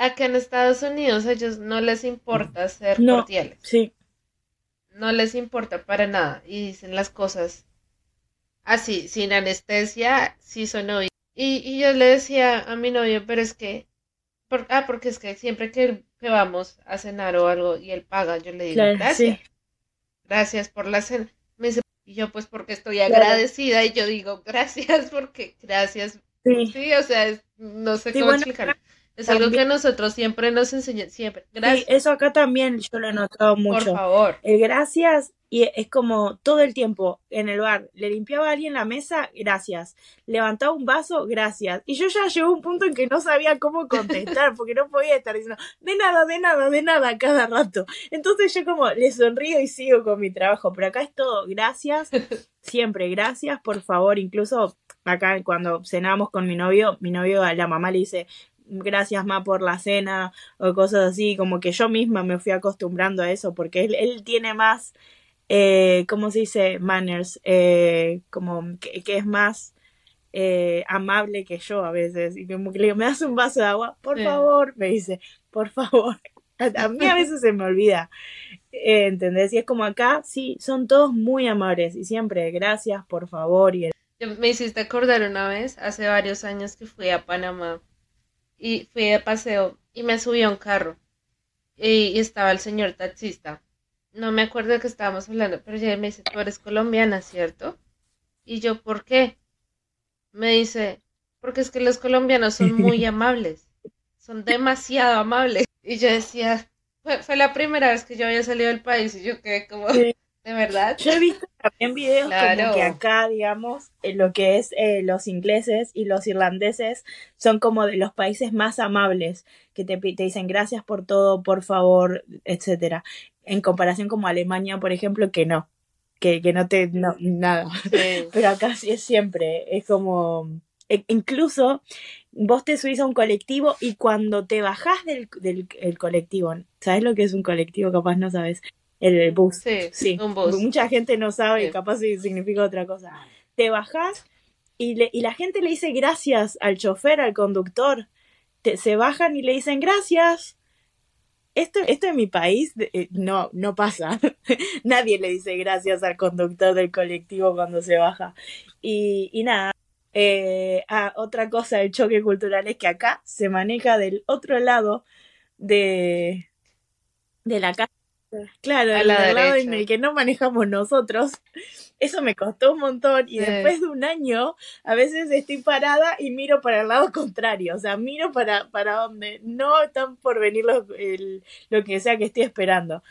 acá en Estados Unidos a ellos no les importa ser No, cordiales. sí, No les importa para nada. Y dicen las cosas así, sin anestesia, sí son oídos. Y, y yo le decía a mi novio, pero es que, por- ah, porque es que siempre que, que vamos a cenar o algo y él paga, yo le digo, claro, gracias, sí. gracias por la cena. Me dice, y yo pues porque estoy Claro. agradecida y yo digo, gracias porque, gracias. Sí, Sí, o sea, es- no sé sí, cómo bueno, explicarlo. Es algo que nosotros siempre nos enseñan, siempre. sí, Gracias, eso acá también yo lo he notado por mucho. favor. El gracias y es como todo el tiempo en el bar. Le limpiaba a alguien la mesa, gracias. Levantaba un vaso, gracias. Y yo ya llegó a un punto en que no sabía cómo contestar porque no podía estar diciendo de nada, de nada, de nada cada rato. Entonces yo como le sonrío y sigo con mi trabajo. Pero acá es todo gracias, siempre gracias, por favor. Incluso acá cuando cenábamos con mi novio, mi novio a la mamá le dice gracias ma por la cena o cosas así, como que yo misma me fui acostumbrando a eso porque él, él tiene más, eh, ¿cómo se dice? Manners, eh, como que, que es más eh, amable que yo a veces y como que le digo, ¿me das un vaso de agua? Por favor, me dice, por favor. A, a mí a veces se me olvida, eh, ¿entendés? Y es como acá, sí, son todos muy amables y siempre gracias, por favor y Yo- Me hiciste acordar una vez, hace varios años que fui a Panamá y fui de paseo y me subí a un carro y, estaba el señor taxista. No me acuerdo de qué estábamos hablando, pero ya me dice, tú eres colombiana, ¿cierto? Y yo, ¿por qué? Me dice, porque es que los colombianos son muy amables, son demasiado amables. Y yo decía, fue, fue la primera vez que yo había salido del país y yo quedé como, Sí. ¿De verdad? Yo he visto también videos como Claro. que acá, digamos, en lo que es eh, los ingleses y los irlandeses son como de los países más amables, que te, te dicen gracias por todo, por favor, etcétera. En comparación como Alemania, por ejemplo, que no, que, que no te, no, nada. Sí. Pero acá sí es siempre, es como, e- incluso vos te subís a un colectivo y cuando te bajás del, del el colectivo, ¿sabes lo que es un colectivo? Capaz no sabes, el, el bus. Sí, Sí, un bus. mucha gente no sabe y Sí. capaz significa otra cosa. Te bajás y, le, y la gente le dice gracias al chofer, al conductor. Te- se bajan y le dicen gracias. Esto, esto en mi país eh, no, no pasa. Nadie le dice gracias al conductor del colectivo cuando se baja. Y, y nada. Eh, ah, otra cosa del choque cultural es que acá se maneja del otro lado de, de la casa. Claro, A lado en el que no manejamos nosotros. Eso me costó un montón y Sí. después de un año a veces estoy parada y miro para el lado contrario, o sea, miro para, para donde no están por venir lo, el- lo que sea que estoy esperando.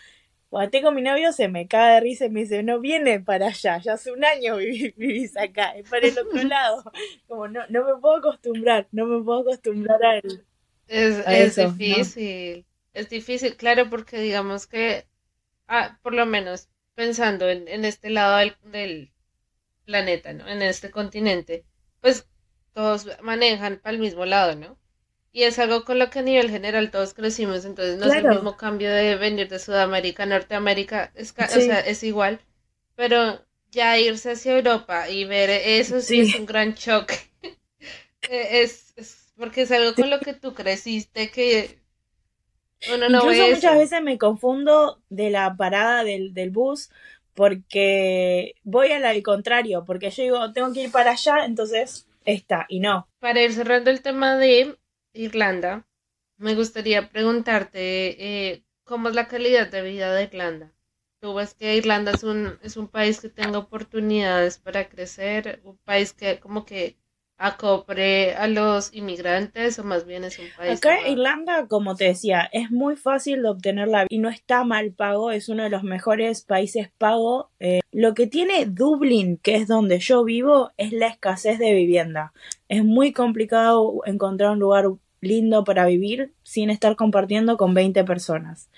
Cuando estoy con mi novio se me cae de risa y me dice, no viene para allá, ya hace un año viví- vivís acá, es para el otro lado. Como no, no me puedo acostumbrar, no me puedo acostumbrar a él. Es, A es eso, ¿no? difícil, es difícil, claro, porque digamos que, ah, por lo menos pensando en, en este lado del, del planeta, ¿no? En este continente, pues todos manejan para el mismo lado, ¿no? Y es algo con lo que a nivel general todos crecimos, entonces no es el mismo cambio de venir de Sudamérica a Norteamérica, es, o sea, es igual, pero ya irse hacia Europa y ver eso sí, Sí. es un gran choque. Eh, Es, es porque es algo con lo que tú creciste que uno no Incluso ve muchas eso. veces me confundo de la parada del, del bus porque voy al, al contrario, porque yo digo, tengo que ir para allá, entonces esta, y no. Para ir cerrando el tema de Irlanda, me gustaría preguntarte eh, cómo es la calidad de vida de Irlanda. ¿Tú ves que Irlanda es un, es un país que tenga oportunidades para crecer? ¿Un país que como que acobre a los inmigrantes o más bien es un país Acá en Irlanda, como te decía, es muy fácil de obtener la y no está mal pago, es uno de los mejores países pago. Eh, lo que tiene Dublín, que es donde yo vivo, es la escasez de vivienda. Es muy complicado encontrar un lugar lindo para vivir sin estar compartiendo con 20 personas.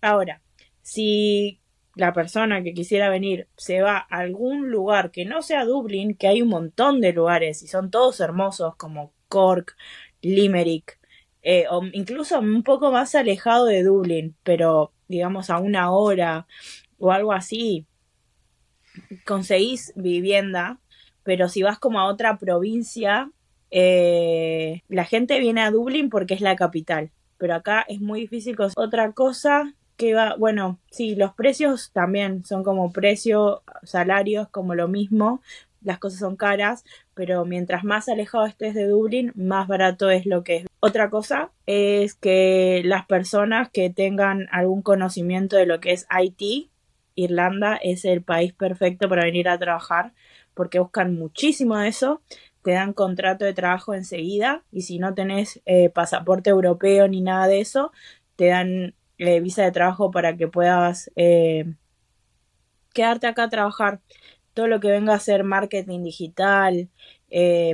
Ahora, si la persona que quisiera venir se va a algún lugar que no sea Dublín, que hay un montón de lugares y son todos hermosos como Cork, Limerick, eh, o incluso un poco más alejado de Dublín, pero digamos a una hora o algo así, conseguís vivienda, pero si vas como a otra provincia, eh, la gente viene a Dublín porque es la capital. pero acá es muy difícil. Otra cosa que va, bueno, sí, los precios también son como precio, salarios, como lo mismo, las cosas son caras, pero mientras más alejado estés de Dublín, más barato es lo que es. Otra cosa es que las personas que tengan algún conocimiento de lo que es IT, Irlanda es el país perfecto para venir a trabajar porque buscan muchísimo de eso, te dan contrato de trabajo enseguida y si no tenés eh, pasaporte europeo ni nada de eso, te dan eh, visa de trabajo para que puedas eh, quedarte acá a trabajar. Todo lo que venga a ser marketing digital,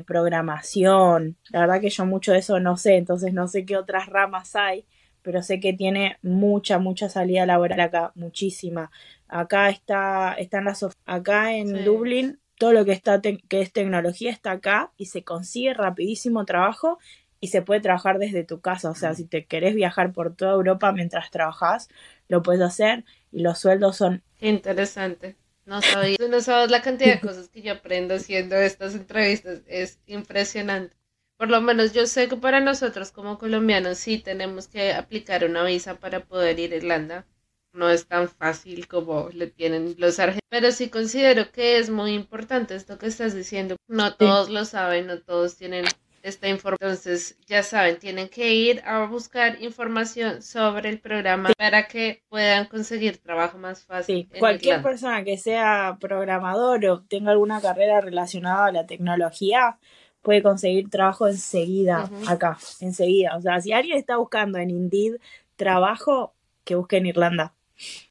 programación, la verdad que yo mucho de eso no sé, entonces no sé qué otras ramas hay, pero sé que tiene mucha, mucha salida laboral acá, muchísima. Acá está, están las acá en Dublín todo lo que está que es tecnología está acá y se consigue rapidísimo trabajo y se puede trabajar desde tu casa. O sea, si te querés viajar por toda Europa mientras trabajas, lo puedes hacer y los sueldos son... Interesante. No sabía. no sabes la cantidad de cosas que yo aprendo haciendo estas entrevistas. Es impresionante. Por lo menos yo sé que para nosotros como colombianos sí tenemos que aplicar una visa para poder ir a Irlanda no es tan fácil como le tienen los argentinos. Pero sí considero que es muy importante esto que estás diciendo. No todos lo saben, no todos tienen esta información. Entonces, ya saben, tienen que ir a buscar información sobre el programa para que puedan conseguir trabajo más fácil. cualquier persona que sea programador o tenga alguna carrera relacionada a la tecnología puede conseguir trabajo enseguida acá, enseguida. O sea, si alguien está buscando en Indeed trabajo, que busque en Irlanda.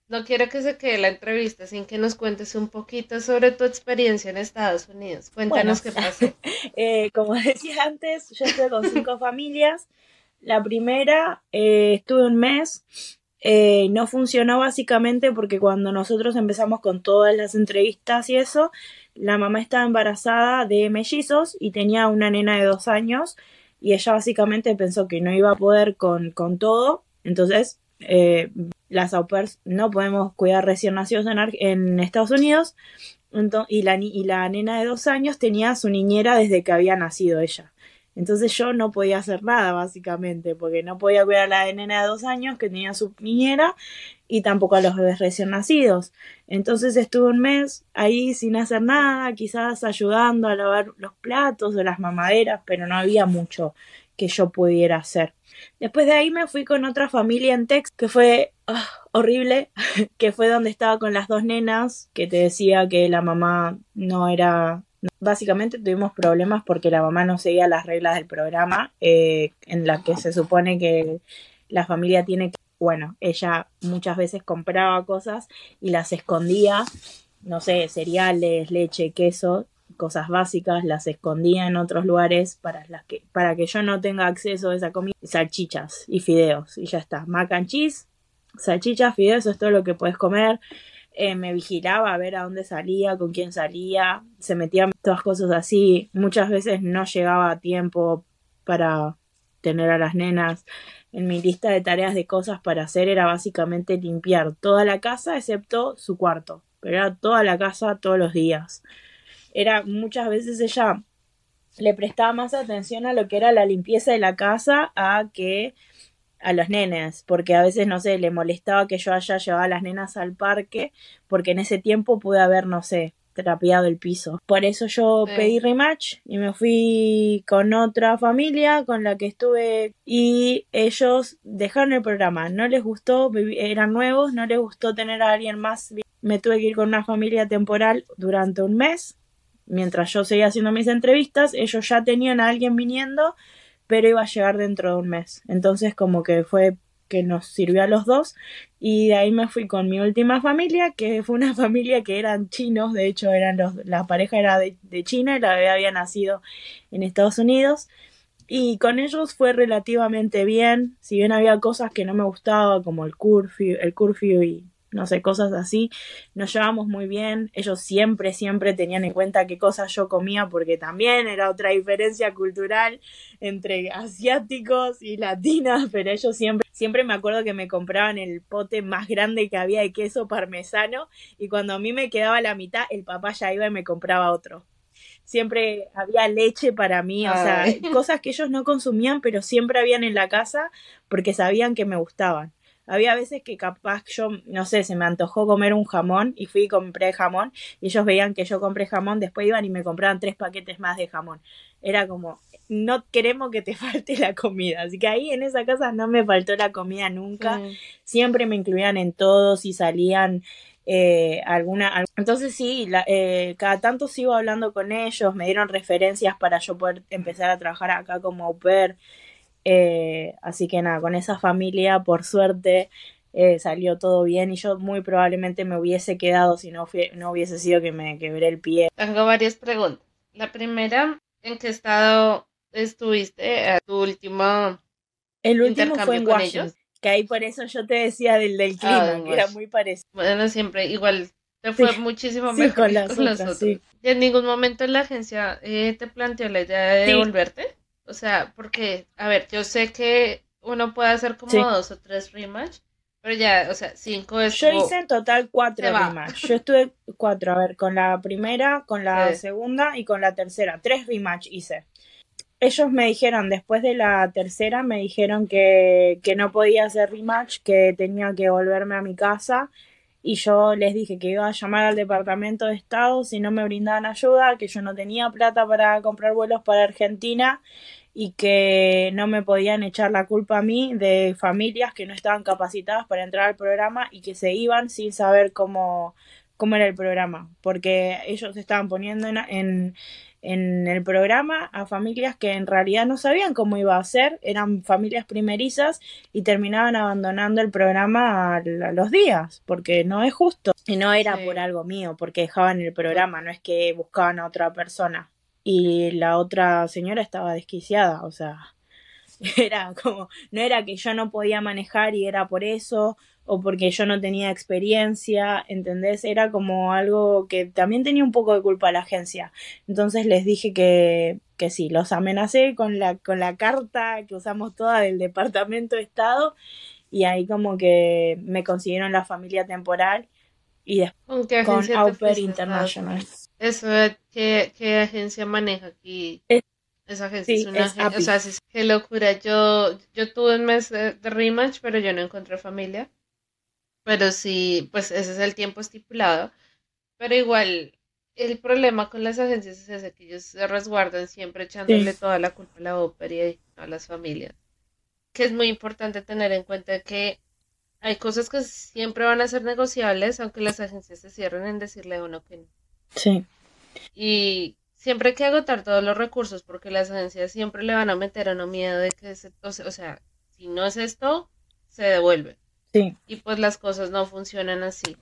No quiero que se quede la entrevista sin que nos cuentes un poquito sobre tu experiencia en Estados Unidos. Cuéntanos qué pasó. Eh, como decía antes, yo estuve con cinco familias. La primera eh, estuve un mes. Eh, no funcionó básicamente porque cuando nosotros empezamos con todas las entrevistas y eso, la mamá estaba embarazada de mellizos y tenía una nena de dos años y ella básicamente pensó que no iba a poder con, con todo. Entonces eh, las au no podemos cuidar recién nacidos en, Estados Unidos y, la, nena de dos años tenía su niñera desde que había nacido ella. Entonces yo no podía hacer nada básicamente porque no podía cuidar a la nena de dos años que tenía su niñera y tampoco a los bebés recién nacidos. Entonces estuve un mes ahí sin hacer nada, quizás ayudando a lavar los platos o las mamaderas, pero no había mucho que yo pudiera hacer. Después de ahí me fui con otra familia en Tex, que fue ah, horrible, que fue donde estaba con las dos nenas, que te decía que la mamá no era... Básicamente tuvimos problemas porque la mamá no seguía las reglas del programa, eh, en la que se supone que la familia tiene que... Bueno, ella muchas veces compraba cosas y las escondía, no sé, cereales, leche, queso, cosas básicas, las escondía en otros lugares para, las que, para que yo no tenga acceso a esa comida. Salchichas y fideos, y ya está. Mac and cheese, salchichas, fideos, eso es todo lo que puedes comer. Eh, me vigilaba a ver a dónde salía, con quién salía, se metían todas cosas así. Muchas veces no llegaba a tiempo para tener a las nenas. En mi lista de tareas de cosas para hacer era básicamente limpiar toda la casa excepto su cuarto, pero era toda la casa todos los días era muchas veces ella le prestaba más atención a lo que era la limpieza de la casa a que a los nenes, porque a veces, no sé, le molestaba que yo haya llevado a las nenas al parque, porque en ese tiempo pude haber, no sé, trapeado el piso. Por eso yo pedí rematch y me fui con otra familia con la que estuve y ellos dejaron el programa. No les gustó, eran nuevos, no les gustó tener a alguien más. Me tuve que ir con una familia temporal durante un mes mientras yo seguía haciendo mis entrevistas, ellos ya tenían a alguien viniendo, pero iba a llegar dentro de un mes. Entonces como que fue que nos sirvió a los dos y de ahí me fui con mi última familia que fue una familia que eran chinos de hecho eran los la pareja era de, China y la bebé había nacido en Estados Unidos y con ellos fue relativamente bien si bien había cosas que no me gustaba como el curfew el curfew y no sé, cosas así. Nos llevamos muy bien. Ellos siempre, siempre tenían en cuenta qué cosas yo comía porque también era otra diferencia cultural entre asiáticos y latinas, pero ellos siempre, siempre me acuerdo que me compraban el pote más grande que había de queso parmesano y cuando a mí me quedaba la mitad, el papá ya iba y me compraba otro. siempre había leche para mí, o sea, cosas que ellos no consumían, pero siempre habían en la casa porque sabían que me gustaban. Había veces que capaz yo, no sé, se me antojó comer un jamón y fui y compré jamón y ellos veían que yo compré jamón, después iban y me compraban tres paquetes más de jamón. Era como, no queremos que te falte la comida. Así que ahí en esa casa no me faltó la comida nunca. Siempre me incluían en todo, si salían eh, alguna... Entonces sí, eh, cada tanto sigo hablando con ellos, me dieron referencias para yo poder empezar a trabajar acá como au pair. Eh, así que nada, con esa familia, por suerte, eh, salió todo bien y yo muy probablemente me hubiese quedado si no, no hubiese sido que me quebré el pie. Tengo varias preguntas. La primera, ¿en qué estado estuviste a tu último El último fue en Washington, que ahí por eso yo te decía del del ah, clima, que era muy parecido. Bueno, siempre igual te fue muchísimo mejor con, las otras, ¿Y en ningún momento en la agencia eh, te planteó la idea de devolverte? O sea, porque, a ver, yo sé que uno puede hacer como dos o tres rematch, pero ya, o sea, cinco es. Yo hice en total cuatro rematch. Yo estuve cuatro, a ver, con la primera, con la segunda y con la tercera. Tres rematch hice. Ellos me dijeron, después de la tercera, me dijeron que, que no podía hacer rematch, que tenía que volverme a mi casa. Y yo les dije que iba a llamar al Departamento de Estado si no me brindaban ayuda, que yo no tenía plata para comprar vuelos para Argentina y que no me podían echar la culpa a mí de familias que no estaban capacitadas para entrar al programa y que se iban sin saber cómo, cómo era el programa, porque ellos estaban poniendo en, en, en, el programa a familias que en realidad no sabían cómo iba a ser, eran familias primerizas y terminaban abandonando el programa a, los días, porque no es justo. Y no era por algo mío, porque dejaban el programa, no es que buscaban a otra persona y la otra señora estaba desquiciada, o sea, era como, no era que yo no podía manejar y era por eso, o porque yo no tenía experiencia, ¿entendés? Era como algo que también tenía un poco de culpa la agencia. Entonces les dije que, que sí, los amenacé con la, con la carta que usamos toda del Departamento de Estado y ahí como que me consiguieron la familia temporal y después con Au International. Eso, ¿qué, ¿qué, agencia maneja aquí? Esa agencia es una agencia, o sea, qué locura. Yo, yo tuve un mes de, rematch, pero yo no encontré familia. Pero sí, pues ese es el tiempo estipulado. Pero igual, el problema con las agencias es ese, que ellos se resguardan siempre echándole toda la culpa a la ópera y a las familias. Que es muy importante tener en cuenta que hay cosas que siempre van a ser negociables, aunque las agencias se cierren en decirle a uno que no. Sí. Y siempre hay que agotar todos los recursos porque las agencias siempre le van a meter a uno miedo de que, se, o sea, si no es esto, se devuelve. Sí. Y pues las cosas no funcionan así.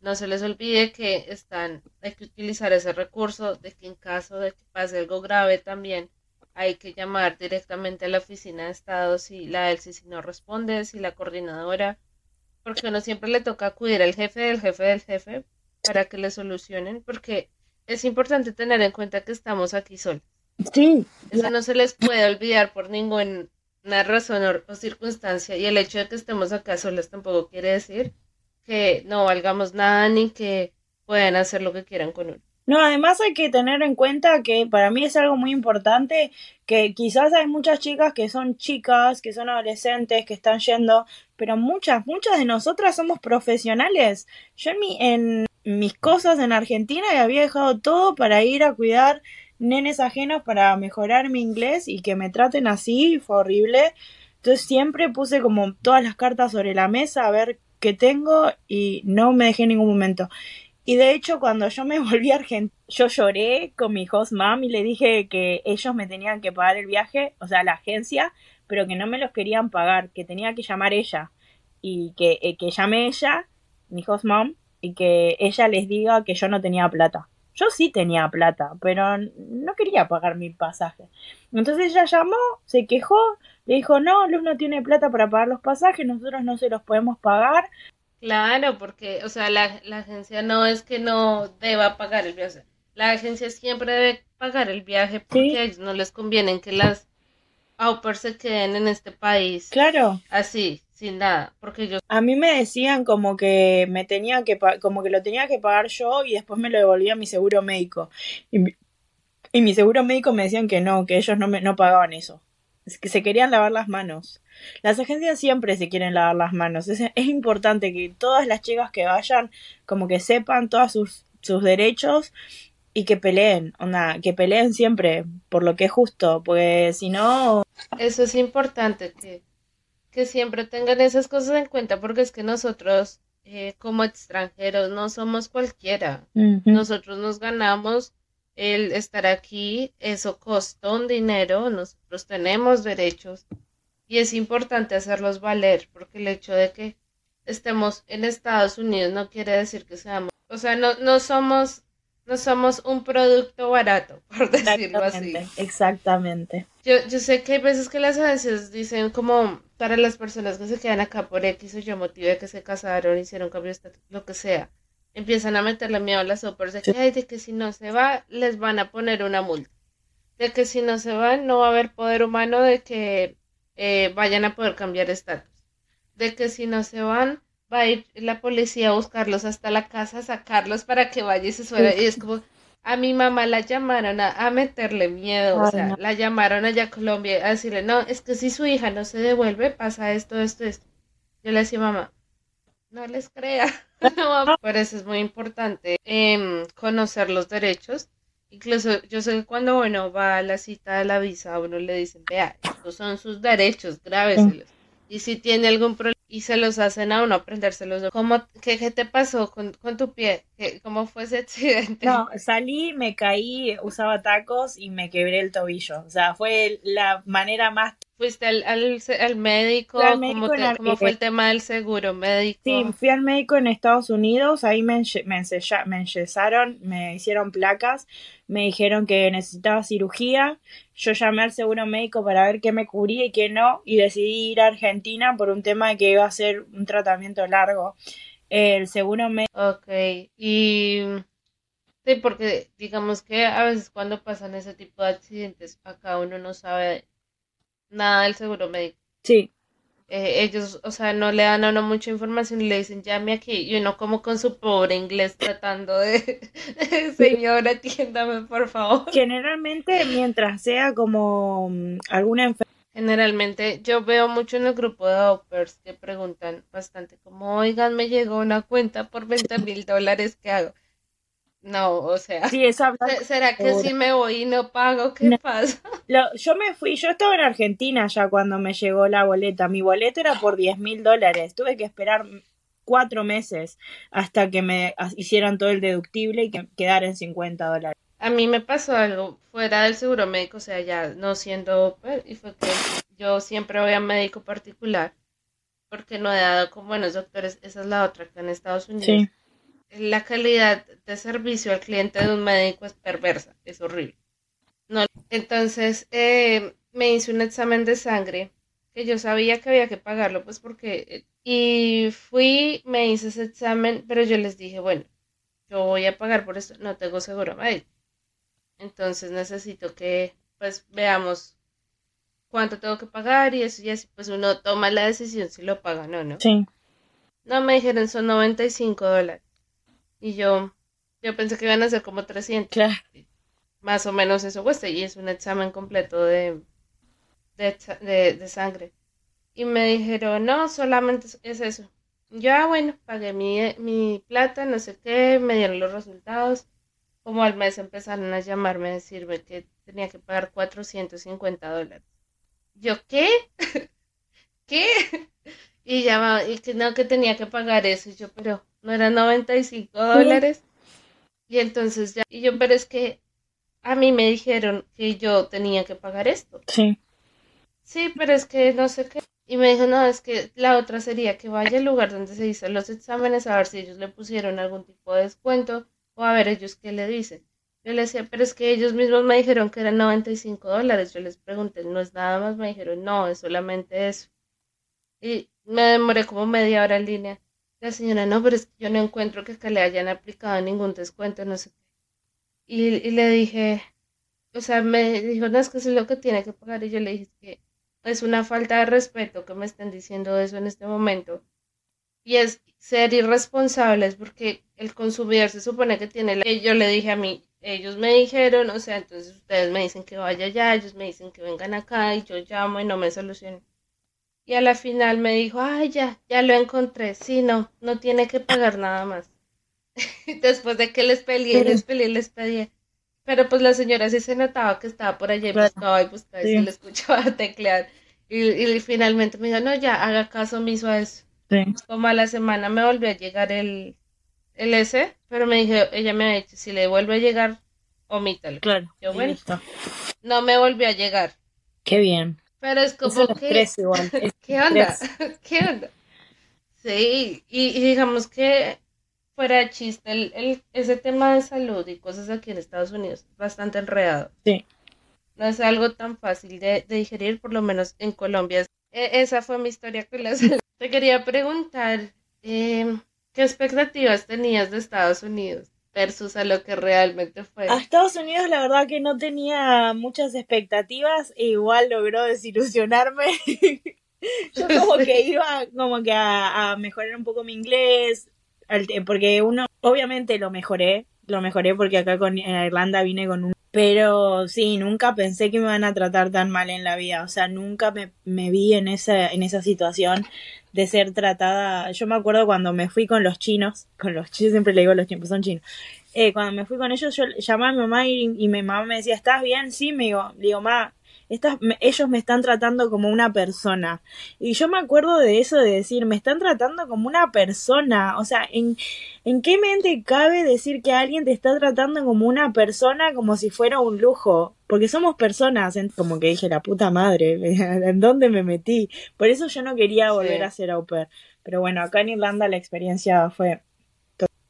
No se les olvide que están, hay que utilizar ese recurso, de que en caso de que pase algo grave también hay que llamar directamente a la oficina de Estado si la si no responde, si la coordinadora, porque uno siempre le toca acudir al jefe del jefe del jefe para que le solucionen, porque es importante tener en cuenta que estamos aquí solos. Sí. Eso no se les puede olvidar por ninguna razón o, circunstancia. Y el hecho de que estemos acá solos tampoco quiere decir que no valgamos nada ni que puedan hacer lo que quieran con uno. No, además hay que tener en cuenta que para mí es algo muy importante que quizás hay muchas chicas que son chicas, que son adolescentes, que están yendo, pero muchas, muchas de nosotras somos profesionales. Yo en, mi, en mis cosas en Argentina y había dejado todo para ir a cuidar nenes ajenos para mejorar mi inglés y que me traten así, fue horrible. Entonces siempre puse como todas las cartas sobre la mesa a ver qué tengo y no me dejé en ningún momento. Y de hecho, cuando yo me volví a Argentina, yo lloré con mi host mom y le dije que ellos me tenían que pagar el viaje, o sea, la agencia, pero que no me los querían pagar, que tenía que llamar ella. Y que, eh, que llame ella, mi host mom, y que ella les diga que yo no tenía plata. Yo sí tenía plata, pero no quería pagar mi pasaje. Entonces ella llamó, se quejó, le dijo, no, Luz no tiene plata para pagar los pasajes, nosotros no se los podemos pagar, Claro, porque, o sea, la, la agencia no es que no deba pagar el viaje. La agencia siempre debe pagar el viaje porque a ellos no les conviene que las au se queden en este país. Claro. Así, sin nada, porque ellos... A mí me decían como que me tenía que como que lo tenía que pagar yo y después me lo devolvía mi seguro médico. Y Y mi seguro médico me decían que no, que ellos no, me, no pagaban eso. Es que se querían lavar las manos. Las agencias siempre se quieren lavar las manos. Es, es importante que todas las chicas que vayan como que sepan todos sus, sus derechos y que peleen, onda, que peleen siempre por lo que es justo, porque si no... Eso es importante, que, que siempre tengan esas cosas en cuenta, porque es que nosotros eh, como extranjeros no somos cualquiera. Nosotros nos ganamos el estar aquí, eso costó un dinero, nosotros tenemos derechos y es importante hacerlos valer, porque el hecho de que estemos en Estados Unidos no quiere decir que seamos, o sea, no, no somos no somos un producto barato, por decirlo así. Exactamente. Yo, yo sé que hay veces que las agencias dicen como para las personas que se quedan acá por X o Y motivo de que se casaron, hicieron cambio de lo que sea, empiezan a meterle miedo a las opers de que, de que si no se va, les van a poner una multa. De que si no se van, no va a haber poder humano de que eh, vayan a poder cambiar estatus. De que si no se van, va a ir la policía a buscarlos hasta la casa, a sacarlos para que vaya y se suene. Y es como, a mi mamá la llamaron a, meterle miedo, o sea, la llamaron allá a Colombia a decirle, no, es que si su hija no se devuelve, pasa esto, esto, esto. Yo le decía, mamá, no les crea. Por eso es muy importante em, conocer los derechos. Incluso yo sé que cuando uno va a la cita de la visa, a uno le dicen, vea, estos son sus derechos, grábeselos. Y si tiene algún problema, y se los hacen a uno aprendérselos. ¿Cómo, qué, qué te pasó con, con tu pie? ¿Cómo fue ese accidente? No, salí, me caí, usaba tacos y me quebré el tobillo. O sea, fue la manera más ¿Fuiste al, al, al médico? ¿Cómo, ¿Cómo, fue el tema del seguro médico? Sí, fui al médico en Estados Unidos, ahí me, me, me enyesaron, me hicieron placas, me dijeron que necesitaba cirugía, yo llamé al seguro médico para ver qué me cubría y qué no, y decidí ir a Argentina por un tema de que iba a ser un tratamiento largo. El seguro médico... Ok, y... Sí, porque digamos que a veces cuando pasan ese tipo de accidentes, acá uno no sabe nada del seguro médico. Sí. Eh, ellos, o sea, no le dan a uno mucha información y le dicen, llame aquí, y uno como con su pobre inglés tratando de, señora, atiéndame, por favor. Generalmente, mientras sea como mm, alguna enfermedad. Generalmente, yo veo mucho en el grupo de opers que preguntan bastante como, oigan, me llegó una cuenta por 20 mil dólares, ¿qué hago? No, o sea, sí, ¿será que si me voy y no pago? ¿Qué pasa? yo me fui, yo estaba en Argentina ya cuando me llegó la boleta. Mi boleta era por 10 mil dólares. Tuve que esperar cuatro meses hasta que me hicieran todo el deductible y que quedara en 50 dólares. A mí me pasó algo fuera del seguro médico, o sea, ya no siendo, y fue que yo siempre voy a médico particular porque no he dado con buenos doctores. Esa es la otra que en Estados Unidos. Sí la calidad de servicio al cliente de un médico es perversa, es horrible. No, entonces eh, me hice un examen de sangre que yo sabía que había que pagarlo, pues porque... Y fui, me hice ese examen, pero yo les dije, bueno, yo voy a pagar por esto, no tengo seguro médico. Entonces necesito que, pues, veamos cuánto tengo que pagar y eso y así, pues uno toma la decisión si lo paga o no, ¿no? Sí. No, me dijeron son 95 dólares. Y yo, yo pensé que iban a ser como 300. Claro. Más o menos eso cuesta. Y es un examen completo de, de, de, sangre. Y me dijeron, no, solamente es eso. Ya, ah, bueno, pagué mi, mi plata, no sé qué, me dieron los resultados. Como al mes empezaron a llamarme a decirme que tenía que pagar 450 dólares. ¿Yo qué? ¿Qué? Y ya, y que no, que tenía que pagar eso. Y yo, pero, no eran 95 dólares. Y entonces ya, y yo, pero es que a mí me dijeron que yo tenía que pagar esto. Sí. Sí, pero es que no sé qué. Y me dijo, no, es que la otra sería que vaya al lugar donde se hizo los exámenes a ver si ellos le pusieron algún tipo de descuento o a ver ellos qué le dicen. Yo le decía, pero es que ellos mismos me dijeron que eran 95 dólares. Yo les pregunté, no es nada más. Me dijeron, no, es solamente eso. Y me demoré como media hora en línea. La señora, no, pero es que yo no encuentro que acá le hayan aplicado ningún descuento, no sé qué. Y, le dije, o sea, me dijo, no, es que eso es lo que tiene que pagar. Y yo le dije que es una falta de respeto que me estén diciendo eso en este momento. Y es ser irresponsables porque el consumidor se supone que tiene la... Y yo le dije a mí, ellos me dijeron, o sea, entonces ustedes me dicen que vaya allá, ellos me dicen que vengan acá y yo llamo y no me solucionan. Y a la final me dijo, ay, ya, ya lo encontré, sí, no, no tiene que pagar nada más. Después de que les peleé, les peleé, les pedí. Pero pues la señora sí se notaba que estaba por allá y buscaba y buscaba y se le escuchaba teclear. Y, finalmente me dijo, no, ya, haga caso omiso a eso. Como a la semana me volvió a llegar el, el S, pero me dijo, ella me ha dicho, si le vuelve a llegar, omítalo. Claro. Yo, bueno, no me volvió a llegar. Qué bien. Pero es como que... igual. ¿Qué onda? ¿Qué onda? Sí, y, digamos que fuera de chiste, el, ese tema de salud y cosas aquí en Estados Unidos es bastante enredado. Sí. No es algo tan fácil de, digerir, por lo menos en Colombia. E, esa fue mi historia con la salud. Te quería preguntar, eh, ¿Qué expectativas tenías de Estados Unidos versus a lo que realmente fue? A Estados Unidos la verdad que no tenía muchas expectativas e igual logró desilusionarme. Yo como que iba como que a, mejorar un poco mi inglés, porque uno, obviamente lo mejoré, lo mejoré porque acá con, en Irlanda vine con un... Pero sí, nunca pensé que me iban a tratar tan mal en la vida, o sea, nunca me, me vi en esa, en esa situación de ser tratada. Yo me acuerdo cuando me fui con los chinos, con los chinos, siempre le digo los chinos, son chinos. Eh, cuando me fui con ellos, yo llamaba a mi mamá y, mi mamá me decía, ¿estás bien? Sí, me digo, digo, ma, estas, ellos me están tratando como una persona. Y yo me acuerdo de eso de decir, me están tratando como una persona. O sea, ¿en, ¿en qué mente cabe decir que alguien te está tratando como una persona como si fuera un lujo? Porque somos personas, como que dije, la puta madre, ¿en dónde me metí? Por eso yo no quería volver a ser au pair. Pero bueno, acá en Irlanda la experiencia fue...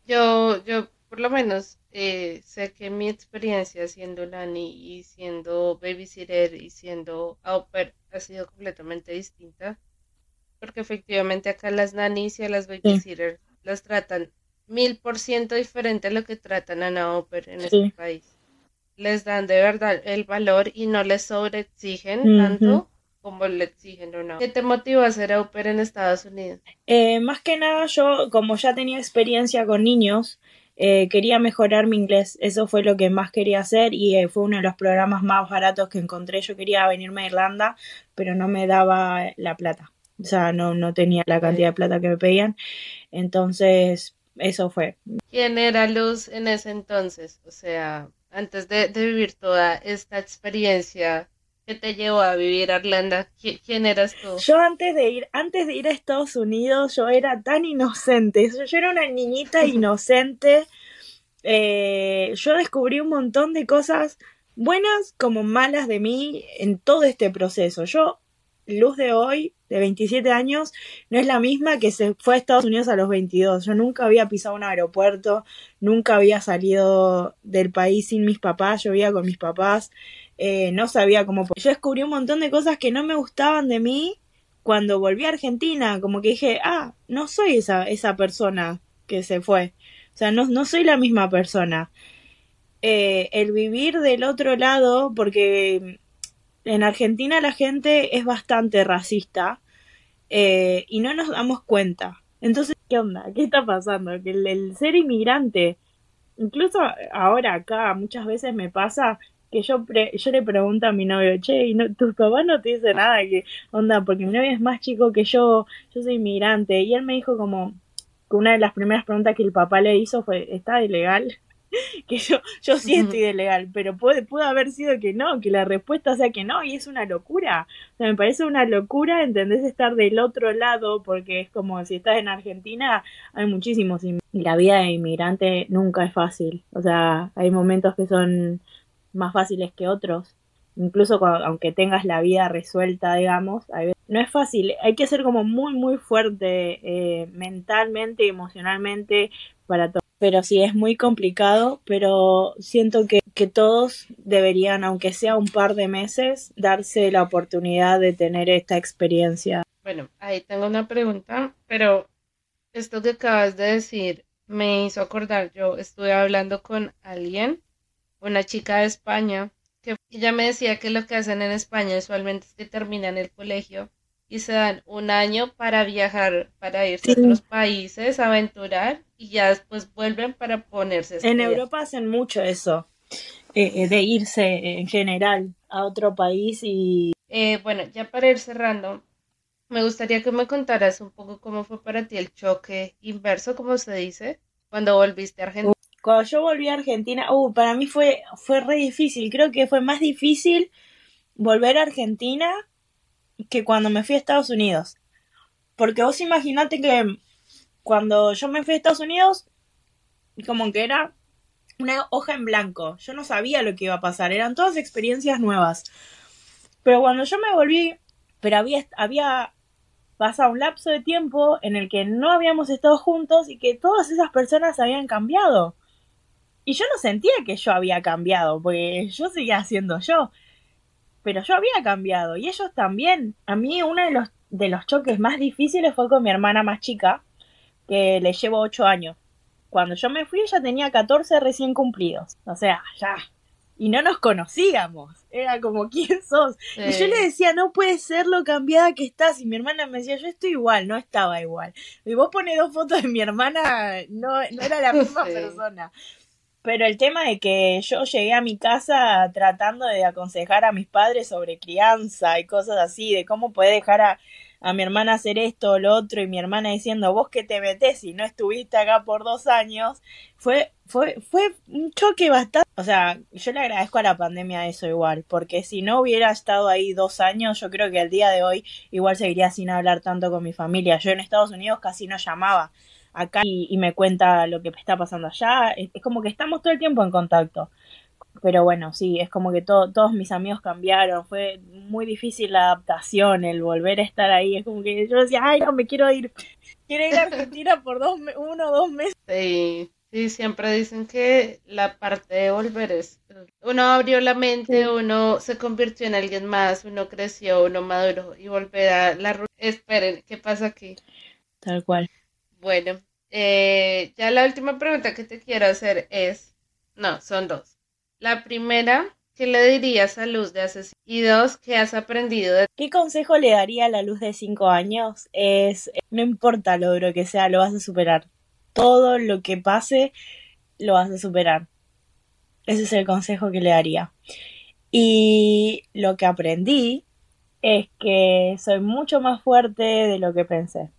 Yo, yo por lo menos eh, sé que mi experiencia siendo nanny y siendo babysitter y siendo au pair ha sido completamente distinta. Porque efectivamente acá las nannies y a las babysitters las tratan mil por ciento diferente a lo que tratan a una au pair en este país. Les dan de verdad el valor y no les sobreexigen tanto como le exigen o no. ¿Qué te motivó a ser au pair en Estados Unidos? Eh, más que nada yo, como ya tenía experiencia con niños, eh, quería mejorar mi inglés, eso fue lo que más quería hacer y eh, fue uno de los programas más baratos que encontré. Yo quería venirme a Irlanda, pero no me daba la plata, o sea, no, no tenía la cantidad de plata que me pedían. Entonces, eso fue. ¿Quién era Luz en ese entonces? O sea, antes de, vivir toda esta experiencia que te llevó a vivir a Irlanda? ¿Quién eras tú? Yo antes de ir, antes de ir a Estados Unidos, yo era tan inocente. Yo era una niñita inocente eh, yo descubrí un montón de cosas buenas como malas de mí en todo este proceso. Yo, luz de hoy, de 27 años, no es la misma que se fue a Estados Unidos a los 22. Yo nunca había pisado un aeropuerto, nunca había salido del país sin mis papás, yo vivía con mis papás, eh, no sabía cómo... Yo descubrí un montón de cosas que no me gustaban de mí cuando volví a Argentina, como que dije, ah, no soy esa, esa persona que se fue. O sea, no, soy la misma persona. Eh, el vivir del otro lado, porque en Argentina la gente es bastante racista eh, y no nos damos cuenta. Entonces, ¿qué onda? ¿Qué está pasando? Que el, ser inmigrante, incluso ahora acá muchas veces me pasa que yo yo le pregunto a mi novio, che, ¿y no, tus papás no te dicen nada? que onda? Porque mi novio es más chico que yo, yo soy inmigrante. Y él me dijo como, una de las primeras preguntas que el papá le hizo fue, ¿está ilegal? que yo, yo sí estoy ilegal, pero puede, puede haber sido que no, que la respuesta sea que no, y es una locura. O sea, me parece una locura, ¿entendés? Estar del otro lado, porque es como si estás en Argentina, hay muchísimos, y la vida de inmigrante nunca es fácil. O sea, hay momentos que son más fáciles que otros, incluso aunque tengas la vida resuelta, digamos, no es fácil, hay que ser como muy, muy fuerte eh, mentalmente, emocionalmente para todo. Pero sí, es muy complicado, pero siento que, que todos deberían, aunque sea un par de meses, darse la oportunidad de tener esta experiencia. Bueno, ahí tengo una pregunta, pero esto que acabas de decir me hizo acordar, yo estuve hablando con alguien, una chica de España, que ella me decía que lo que hacen en España usualmente es que terminan el colegio y se dan un año para viajar, para irse a otros países, aventurar y ya después vuelven para ponerse. en Europa hacen mucho eso. eh, de irse en general a otro país y... Eh, bueno, ya para ir cerrando, me gustaría que me contaras un poco cómo fue para ti el choque inverso, como se dice, cuando volviste a Argentina. Cuando yo volví a Argentina, uh, para mí fue, fue re difícil. Creo que fue más difícil volver a Argentina que cuando me fui a Estados Unidos. Porque vos imaginate que cuando yo me fui a Estados Unidos, como que era una hoja en blanco. Yo no sabía lo que iba a pasar, eran todas experiencias nuevas. Pero cuando yo me volví, pero había, había pasado un lapso de tiempo en el que no habíamos estado juntos y que todas esas personas habían cambiado. Y yo no sentía que yo había cambiado, porque yo seguía siendo yo. Pero yo había cambiado y ellos también. A mí uno de los, de los choques más difíciles fue con mi hermana más chica, que le llevo ocho años. Cuando yo me fui ella tenía 14 recién cumplidos. O sea, ya. Y no nos conocíamos. Era como, ¿quién sos? Y yo le decía, no puede ser lo cambiada que estás. Y mi hermana me decía, yo estoy igual, no estaba igual. Y vos pones dos fotos de mi hermana, no, no era la misma persona. Pero el tema de que yo llegué a mi casa tratando de aconsejar a mis padres sobre crianza y cosas así, de cómo puede dejar a, a mi hermana hacer esto o lo otro y mi hermana diciendo vos que te metés y no estuviste acá por dos años, fue, fue, fue un choque bastante, o sea, yo le agradezco a la pandemia eso igual, porque si no hubiera estado ahí dos años, yo creo que el día de hoy igual seguiría sin hablar tanto con mi familia. Yo en Estados Unidos casi no llamaba acá y, me cuenta lo que está pasando allá, es como que estamos todo el tiempo en contacto pero bueno, sí, es como que todos mis amigos cambiaron, fue muy difícil la adaptación, el volver a estar ahí, es como que yo decía, ay, no, me quiero ir, quiero ir a Argentina por dos, uno o dos meses. Sí, sí, siempre dicen que la parte de volver es, uno abrió la mente, uno se convirtió en alguien más, uno creció, uno maduró y volver a la. Esperen, ¿qué pasa aquí? Tal cual. Bueno, eh, ya la última pregunta que te quiero hacer es, no, son dos. La primera, ¿qué le dirías a Luz de hace Y dos, ¿qué has aprendido de ¿Qué consejo le daría a la Luz de cinco años? Es, no importa lo duro que sea, lo vas a superar. Todo lo que pase, lo vas a superar. Ese es el consejo que le daría. Y lo que aprendí es que soy mucho más fuerte de lo que pensé.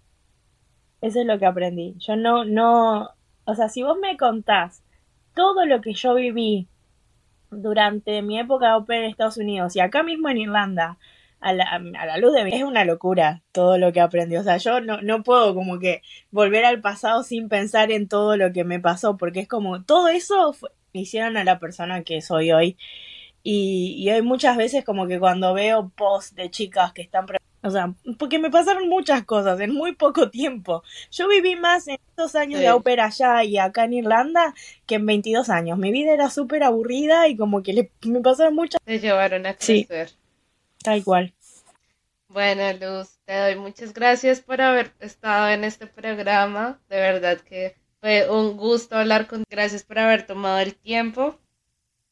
Eso es lo que aprendí. Yo no, no, o sea, si vos me contás todo lo que yo viví durante mi época de en Estados Unidos y acá mismo en Irlanda, a la, a la luz de mi... Es una locura todo lo que aprendí. O sea, yo no, no puedo como que volver al pasado sin pensar en todo lo que me pasó, porque es como todo eso me hicieron a la persona que soy hoy. Y, y hoy muchas veces como que cuando veo posts de chicas que están o sea, porque me pasaron muchas cosas en muy poco tiempo. Yo viví más en estos años de ópera allá y acá en Irlanda que en 22 años. Mi vida era súper aburrida y como que le, me pasaron muchas... Te llevaron a crecer. Sí, tal cual. Bueno, Luz, te doy muchas gracias por haber estado en este programa. De verdad que fue un gusto hablar con... Gracias por haber tomado el tiempo.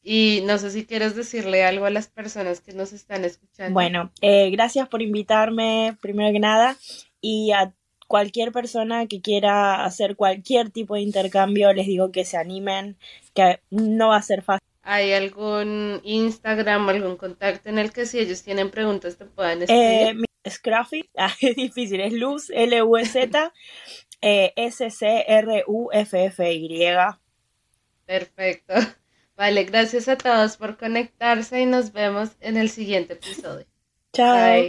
Y no sé si quieres decirle algo a las personas que nos están escuchando. Bueno, eh, gracias por invitarme, primero que nada, y a cualquier persona que quiera hacer cualquier tipo de intercambio, les digo que se animen, que no va a ser fácil. ¿Hay algún Instagram, algún contacto en el que si ellos tienen preguntas te puedan escribir? Eh, Scruffy, ah, es difícil, es Luz, L-U-Z, eh, S-C-R-U-F-F-Y. Perfecto. Vale, gracias a todos por conectarse y nos vemos en el siguiente episodio. Chao.